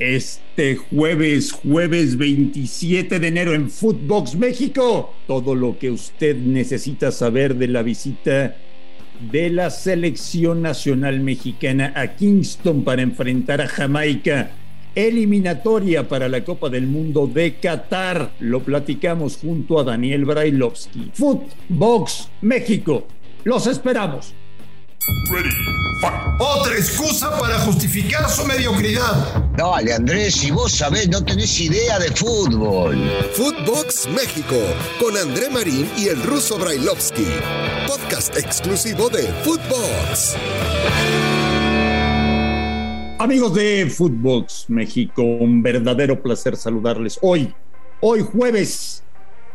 Este jueves, jueves 27 de enero en Footbox México, todo lo que usted necesita saber de la visita de la selección nacional mexicana a Kingston para enfrentar a Jamaica. Eliminatoria para la Copa del Mundo de Qatar. Lo platicamos junto a Daniel Brailovsky. Footbox México. Los esperamos. Otra excusa para justificar su mediocridad. Dale, Andrés, si vos sabés, no tenés idea de fútbol. Footbox México, con André Marín y el ruso Brailovsky. Podcast exclusivo de Footbox. Amigos de Footbox México, un verdadero placer saludarles hoy, hoy jueves,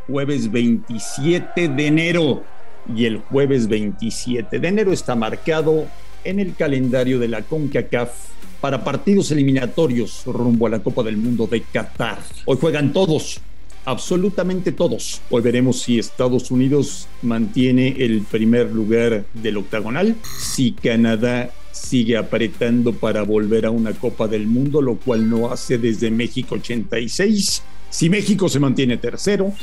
jueves 27 de enero y el jueves 27 de enero está marcado en el calendario de la CONCACAF para partidos eliminatorios rumbo a la Copa del Mundo de Qatar. Hoy juegan todos, absolutamente todos. Hoy veremos si Estados Unidos mantiene el primer lugar del octagonal, si Canadá sigue apretando para volver a una Copa del Mundo, lo cual no hace desde México 86, si México se mantiene tercero,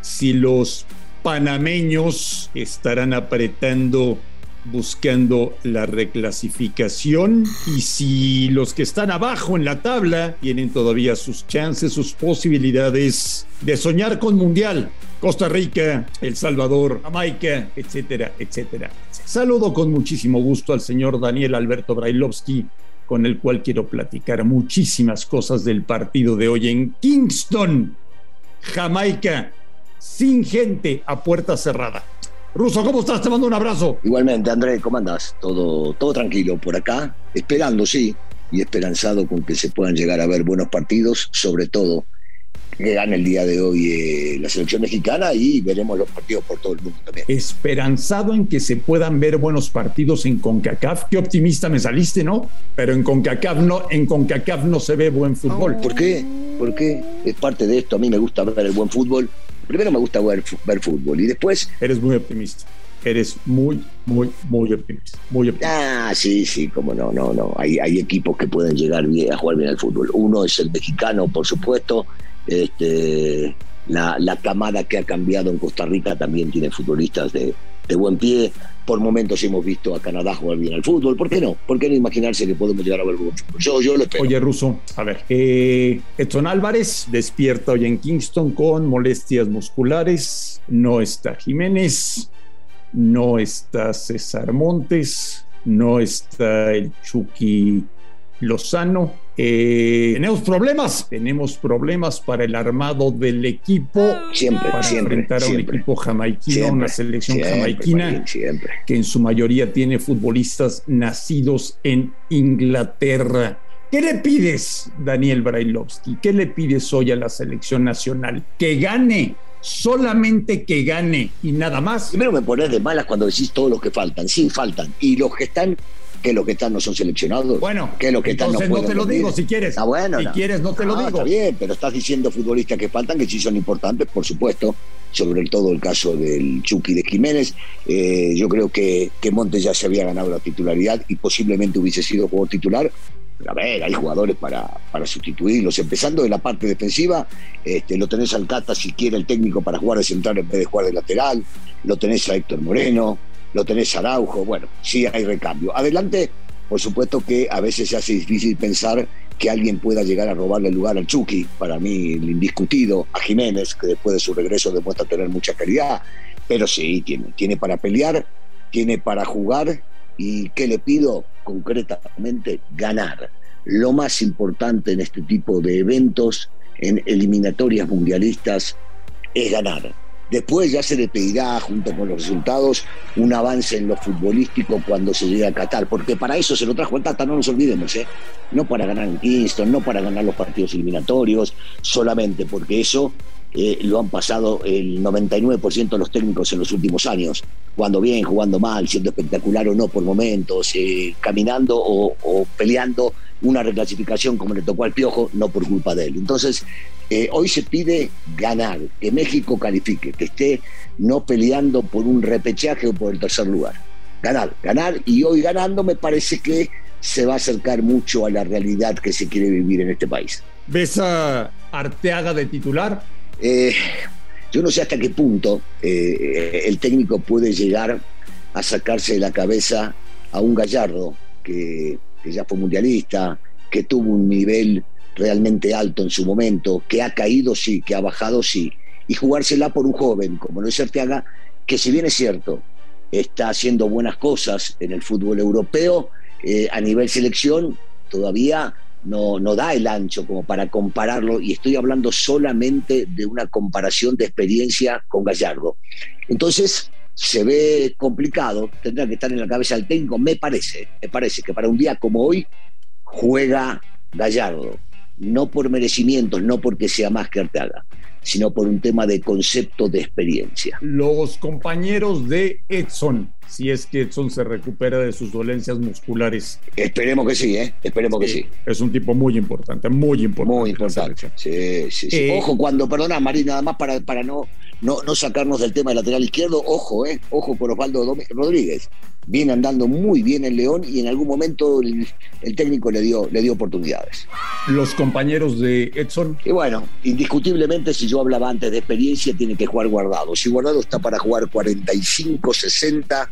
si los panameños estarán apretando buscando la reclasificación y si los que están abajo en la tabla tienen todavía sus chances, sus posibilidades de soñar con Mundial. Costa Rica, El Salvador, Jamaica, etcétera, etcétera. Saludo con muchísimo gusto al señor Daniel Alberto Brailovsky, con el cual quiero platicar muchísimas cosas del partido de hoy en Kingston, Jamaica sin gente a puerta cerrada. Ruso, ¿cómo estás? Te mando un abrazo. Igualmente, André, ¿cómo andás? Todo, todo tranquilo por acá, esperando, sí, y esperanzado con que se puedan llegar a ver buenos partidos, sobre todo que gane el día de hoy eh, la selección mexicana y veremos los partidos por todo el mundo también. Esperanzado en que se puedan ver buenos partidos en CONCACAF. Qué optimista me saliste, ¿no? Pero en CONCACAF no, en CONCACAF no se ve buen fútbol. ¿Por qué? ¿Por qué? Es parte de esto. A mí me gusta ver el buen fútbol primero me gusta ver, ver fútbol y después... Eres muy optimista. Eres muy, muy, muy optimista. Muy optimista. Ah, sí, sí, como no, no, no. Hay, hay equipos que pueden llegar bien, a jugar bien al fútbol. Uno es el mexicano, por supuesto. Este, la, la camada que ha cambiado en Costa Rica también tiene futbolistas de, de buen pie. Por momentos hemos visto a Canadá jugar bien al fútbol. ¿Por qué no? ¿Por qué no imaginarse que podemos llegar a ver fútbol? Yo, yo lo espero. Oye, Ruso, a ver. Eh, Edson Álvarez despierta hoy en Kingston con molestias musculares. No está Jiménez. No está César Montes. No está el Chucky Lozano. Eh, tenemos problemas, tenemos problemas para el armado del equipo. Siempre, para siempre, enfrentar a un siempre. equipo jamaiquino, Siempre, una selección siempre, jamaiquina Marín, siempre. que en su mayoría tiene futbolistas nacidos en Inglaterra. ¿Qué le pides, Daniel Brailovsky? ¿Qué le pides hoy a la selección nacional? Que gane, solamente que gane y nada más. Primero me pones de malas cuando decís todos los que faltan. Sí, faltan. Y los que están, que los que están no son seleccionados. Bueno, que los que están no, pueden te lo digo si quieres. Ah, bueno, si no. quieres, no te lo digo. Está bien, pero estás diciendo futbolistas que faltan, que sí son importantes, por supuesto. Sobre todo el caso del Chucky de Jiménez. Eh, yo creo que, que Montes ya se había ganado la titularidad y posiblemente hubiese sido juego titular. Pero a ver, hay jugadores para, para sustituirlos. Empezando de la parte defensiva, este, lo tenés al Cata si quiere el técnico para jugar de central en vez de jugar de lateral. Lo tenés a Héctor Moreno, lo tenés Araujo. Bueno, sí hay recambio. Adelante, por supuesto que a veces se hace difícil pensar que alguien pueda llegar a robarle el lugar al Chucky, para mí el indiscutido, a Jiménez, que después de su regreso demuestra tener mucha calidad, pero sí, tiene, tiene para pelear, tiene para jugar, y ¿qué le pido? Concretamente, ganar. Lo más importante en este tipo de eventos, en eliminatorias mundialistas, es ganar. Después ya se le pedirá, junto con los resultados, un avance en lo futbolístico cuando se llegue a Qatar, porque para eso se lo trajo el Tata, no nos olvidemos, ¿eh? no para ganar en Kingston, no para ganar los partidos eliminatorios, solamente porque eso eh, lo han pasado el 99% de los técnicos en los últimos años, jugando bien, jugando mal, siendo espectacular o no por momentos, eh, caminando o, o peleando una reclasificación como le tocó al Piojo, no por culpa de él. Entonces, eh, hoy se pide ganar, que México califique, que esté no peleando por un repechaje o por el tercer lugar. Ganar, ganar, y hoy ganando me parece que se va a acercar mucho a la realidad que se quiere vivir en este país. ¿Ves a Arteaga de titular? Eh, yo no sé hasta qué punto eh, el técnico puede llegar a sacarse de la cabeza a un Gallardo que, que ya fue mundialista, que tuvo un nivel realmente alto en su momento, que ha caído sí, que ha bajado sí, y jugársela por un joven como Luis Arteaga, que si bien es cierto, está haciendo buenas cosas en el fútbol europeo, eh, a nivel selección todavía no, no da el ancho como para compararlo, y estoy hablando solamente de una comparación de experiencia con Gallardo. Entonces, se ve complicado, tendrá que estar en la cabeza del técnico, me parece, me parece que para un día como hoy juega Gallardo, no por merecimientos, no porque sea más que Arteaga, sino por un tema de concepto de experiencia. Los compañeros de Edson, si es que Edson se recupera de sus dolencias musculares. Esperemos que sí, ¿eh? Esperemos que sí. Es un tipo muy importante, muy importante. Muy importante. Sí, sí, sí. Eh, ojo cuando, perdona, Marín, nada más para, para no, no, no sacarnos del tema del lateral izquierdo, ojo, ¿eh? Ojo por Osvaldo Rodríguez viene andando muy bien el León y en algún momento el, técnico le dio, le dio oportunidades. Los compañeros de Edson. Y bueno, indiscutiblemente, si yo hablaba antes de experiencia, tiene que jugar guardado. Si guardado está para jugar 45, 60,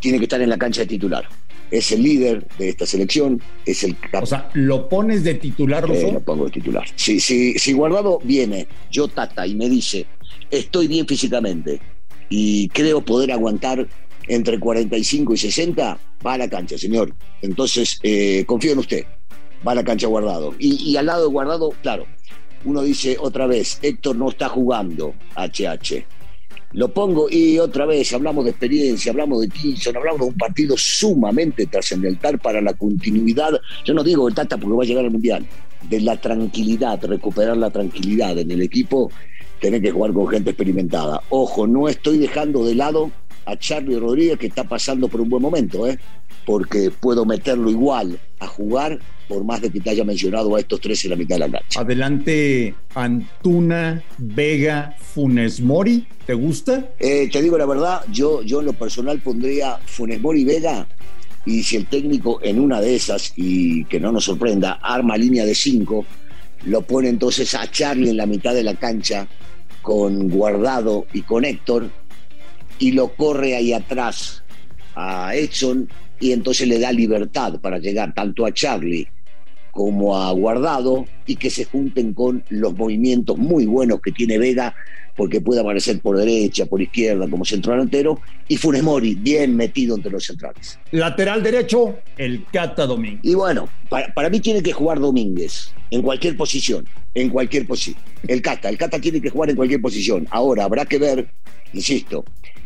tiene que estar en la cancha de titular. Es el líder de esta selección, es el O sea, ¿lo pones de titular, Lo pongo de titular. Si, si, si Guardado viene, yo tata, y me dice, estoy bien físicamente y creo poder aguantar entre 45 y 60, va a la cancha, señor. Entonces, eh, confío en usted, va a la cancha guardado. Y, al lado de guardado, claro, uno dice otra vez, Héctor no está jugando HH. Lo pongo y otra vez hablamos de experiencia, hablamos de Kinson, hablamos de un partido sumamente trascendental para la continuidad. Yo no digo el Tata porque va a llegar al Mundial, de la tranquilidad, recuperar la tranquilidad en el equipo, tener que jugar con gente experimentada. Ojo, no estoy dejando de lado a Charlie Rodríguez que está pasando por un buen momento, ¿eh? porque puedo meterlo igual a jugar por más de que te haya mencionado a estos tres en la mitad de la cancha. Adelante, Antuna, Vega, Funes Mori, ¿te gusta? Eh, te digo la verdad, yo, yo en lo personal pondría Funes Mori Vega y si el técnico en una de esas, y que no nos sorprenda, arma línea de cinco, lo pone entonces a Charlie en la mitad de la cancha con Guardado y con Héctor y lo corre ahí atrás a Edson y entonces le da libertad para llegar tanto a Charlie como a Guardado y que se junten con los movimientos muy buenos que tiene Vega porque puede aparecer por derecha, por izquierda como centro delantero y Funes Mori bien metido entre los centrales. Lateral derecho, el Cata Domínguez. Y bueno, para, para mí tiene que jugar Domínguez en cualquier posición, en cualquier posición. El Cata, el Cata tiene que jugar en cualquier posición. Ahora habrá que ver, insisto,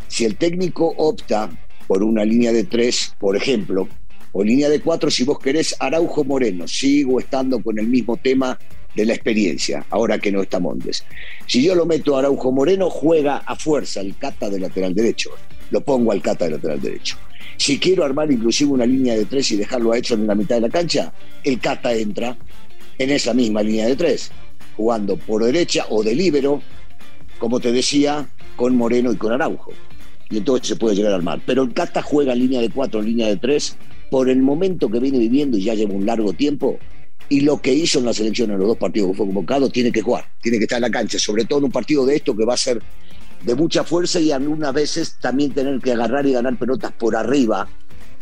si el técnico opta por una línea de tres, por ejemplo, o línea de cuatro, si vos querés Araujo Moreno, sigo estando con el mismo tema de la experiencia, ahora que no está Montes. Si yo lo meto a Araujo Moreno, juega a fuerza el Cata de lateral derecho. Lo pongo al Cata de lateral derecho. Si quiero armar inclusive una línea de tres y dejarlo a hecho en la mitad de la cancha, el Cata entra en esa misma línea de tres, jugando por derecha o de líbero, como te decía, con Moreno y con Araujo y entonces se puede llegar al mar. Pero el Cata juega en línea de cuatro, línea de tres, por el momento que viene viviendo y ya lleva un largo tiempo. Y lo que hizo en la selección en los dos partidos que fue convocado, tiene que jugar, tiene que estar en la cancha, sobre todo en un partido de esto que va a ser de mucha fuerza y algunas veces también tener que agarrar y ganar pelotas por arriba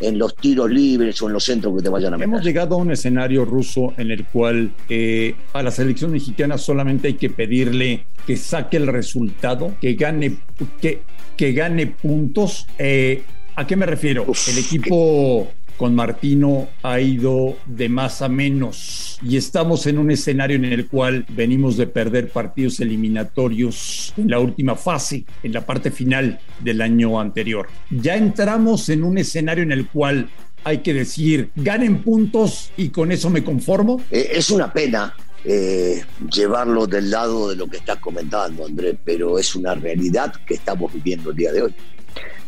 en los tiros libres o en los centros que te vayan a meter. Hemos llegado a un escenario ruso en el cual eh, a la selección mexicana solamente hay que pedirle que saque el resultado, que gane, que, que gane puntos. Eh, ¿A qué me refiero? el equipo con Martino ha ido de más a menos y estamos en un escenario en el cual venimos de perder partidos eliminatorios en la última fase, en la parte final del año anterior. Ya entramos en un escenario en el cual hay que decir, ganen puntos y con eso me conformo. Eh, es una pena eh, llevarlo del lado de lo que estás comentando, Andrés, pero es una realidad que estamos viviendo el día de hoy.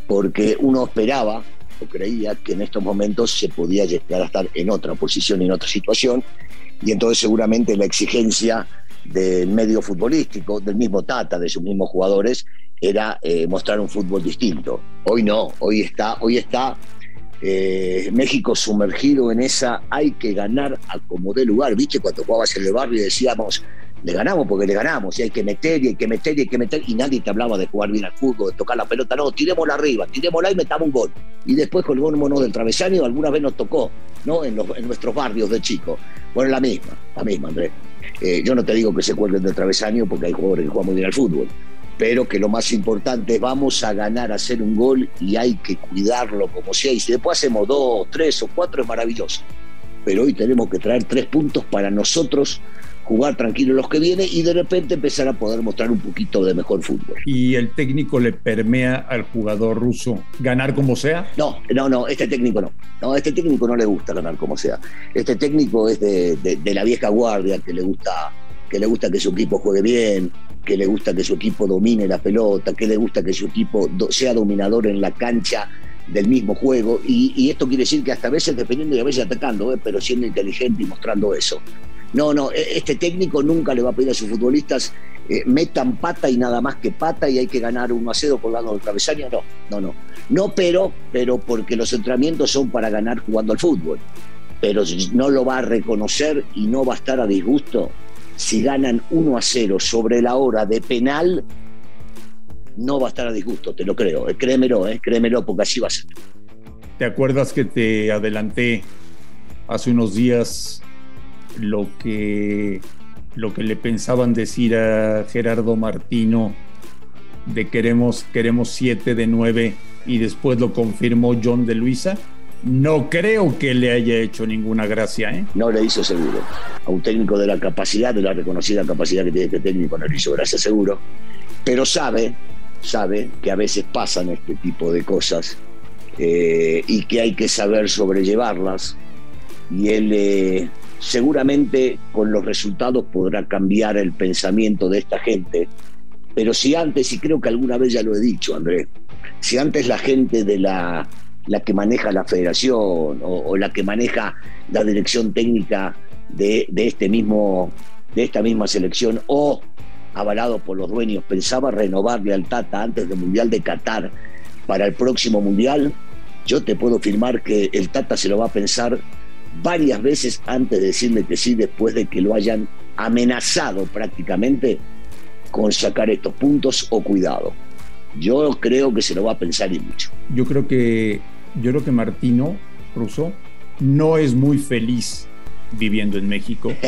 Porque uno esperaba o creía que en estos momentos se podía llegar a estar en otra posición, en otra situación, y entonces seguramente la exigencia del medio futbolístico, del mismo Tata, de sus mismos jugadores, era eh, mostrar un fútbol distinto. Hoy no, hoy está, hoy está Eh, México sumergido en esa, hay que ganar a como dé lugar. ¿Viste? Cuando jugabas en el barrio decíamos, le ganamos porque le ganamos, y hay que meter, y hay que meter, y hay que meter, y nadie te hablaba de jugar bien al fútbol, de tocar la pelota, no, tirémosla arriba, tirémosla y metamos un gol. Y después colgómonos del travesaño, alguna vez nos tocó, ¿no? En, nuestros barrios de chicos. Bueno, la misma, la misma, Andrés. Eh, yo no te digo que se cuelguen del travesaño porque hay jugadores que juegan muy bien al fútbol, pero que lo más importante es vamos a ganar, a hacer un gol y hay que cuidarlo como sea. Y si después hacemos dos, tres o cuatro es maravilloso. Pero hoy tenemos que traer tres puntos para nosotros jugar tranquilo los que vienen y de repente empezar a poder mostrar un poquito de mejor fútbol. ¿Y el técnico le permea al jugador ruso ganar como sea? No, no, no, este técnico no. No, este técnico no le gusta ganar como sea. Este técnico es de, de la vieja guardia que le gusta que le gusta que su equipo juegue bien, que le gusta que su equipo domine la pelota, que le gusta que su equipo sea dominador en la cancha del mismo juego. Y, esto quiere decir que hasta a veces defendiendo y a veces atacando, ¿eh? pero siendo inteligente y mostrando eso. No, no, e, este técnico nunca le va a pedir a sus futbolistas eh, metan pata y nada más que pata y hay que ganar 1 a 0 colgando el travesaño. No, no, no. No, pero, pero porque los entrenamientos son para ganar jugando al fútbol. Pero no lo va a reconocer y no va a estar a disgusto si ganan 1 a 0 sobre la hora de penal, no va a estar a disgusto, te lo creo. Eh, créemelo, eh, créemelo, porque así va a ser. ¿Te acuerdas que te adelanté hace unos días lo que, lo que le pensaban decir a Gerardo Martino de queremos, queremos 7 de 9 y después lo confirmó John de Luisa? No creo que le haya hecho ninguna gracia, ¿eh? No le hizo seguro. A un técnico de la capacidad, de la reconocida capacidad que tiene este técnico, no le hizo gracia seguro. Pero sabe, sabe que a veces pasan este tipo de cosas eh, y que hay que saber sobrellevarlas. Y él eh, seguramente con los resultados podrá cambiar el pensamiento de esta gente. Pero si antes, y creo que alguna vez ya lo he dicho, Andrés, si antes la gente de la la que maneja la federación o, la que maneja la dirección técnica de, este mismo, de esta misma selección o avalado por los dueños, pensaba renovarle al Tata antes del Mundial de Qatar para el próximo Mundial, yo te puedo afirmar que el Tata se lo va a pensar varias veces antes de decirle que sí, después de que lo hayan amenazado prácticamente con sacar estos puntos o cuidado. Yo creo que se lo va a pensar y mucho. Yo creo que yo creo que Martino Russo no es muy feliz viviendo en México.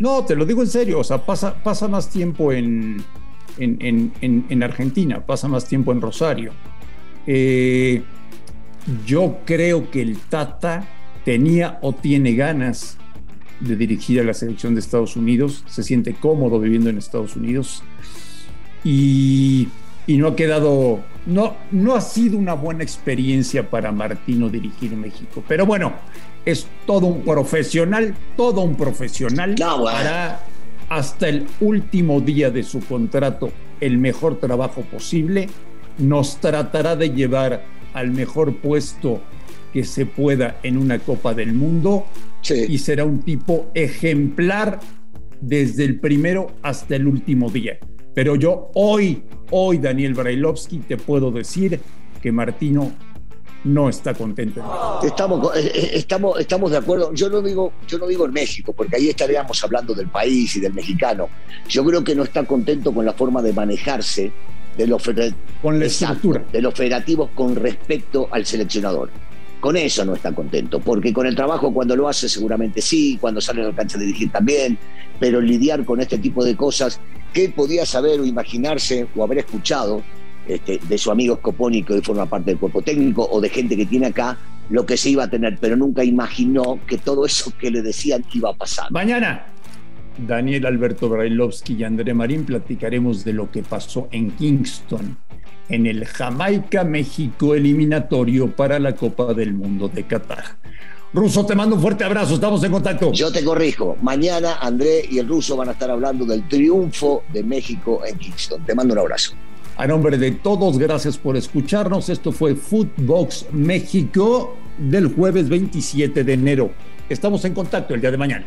No, te lo digo en serio, o sea, pasa, pasa más tiempo en, en, Argentina, pasa más tiempo en Rosario. Eh, yo creo que el Tata tenía o tiene ganas de dirigir a la selección de Estados Unidos, se siente cómodo viviendo en Estados Unidos y y no ha quedado, no, no ha sido una buena experiencia para Martino dirigir México. Pero bueno, es todo un profesional, todo un profesional para hasta el último día de su contrato el mejor trabajo posible. Nos tratará de llevar al mejor puesto que se pueda en una Copa del Mundo y será un tipo ejemplar desde el primero hasta el último día. Pero yo hoy, hoy, Daniel Brailovsky, te puedo decir que Martino no está contento. Estamos, eh, eh, estamos, estamos de acuerdo. Yo no digo, yo no digo en México, porque ahí estaríamos hablando del país y del mexicano. Yo creo que no está contento con la forma de manejarse de los, con la estructura. de los federativos con respecto al seleccionador. Con eso no está contento, porque con el trabajo cuando lo hace seguramente sí, cuando sale a la cancha dirigir también, pero lidiar con este tipo de cosas ¿Qué podía saber o imaginarse o haber escuchado este, de su amigo Scoponi, que hoy forma parte del cuerpo técnico, o de gente que tiene acá, lo que se iba a tener, pero nunca imaginó que todo eso que le decían iba a pasar. Mañana, Daniel Alberto Brailovsky y André Marín platicaremos de lo que pasó en Kingston, en el Jamaica-México eliminatorio para la Copa del Mundo de Qatar. Ruso, te mando un fuerte abrazo, estamos en contacto. Yo te corrijo, mañana André y el ruso van a estar hablando del triunfo de México en Kingston. Te mando un abrazo. A nombre de todos, gracias por escucharnos. Esto fue Footbox México del jueves 27 de enero. Estamos en contacto el día de mañana.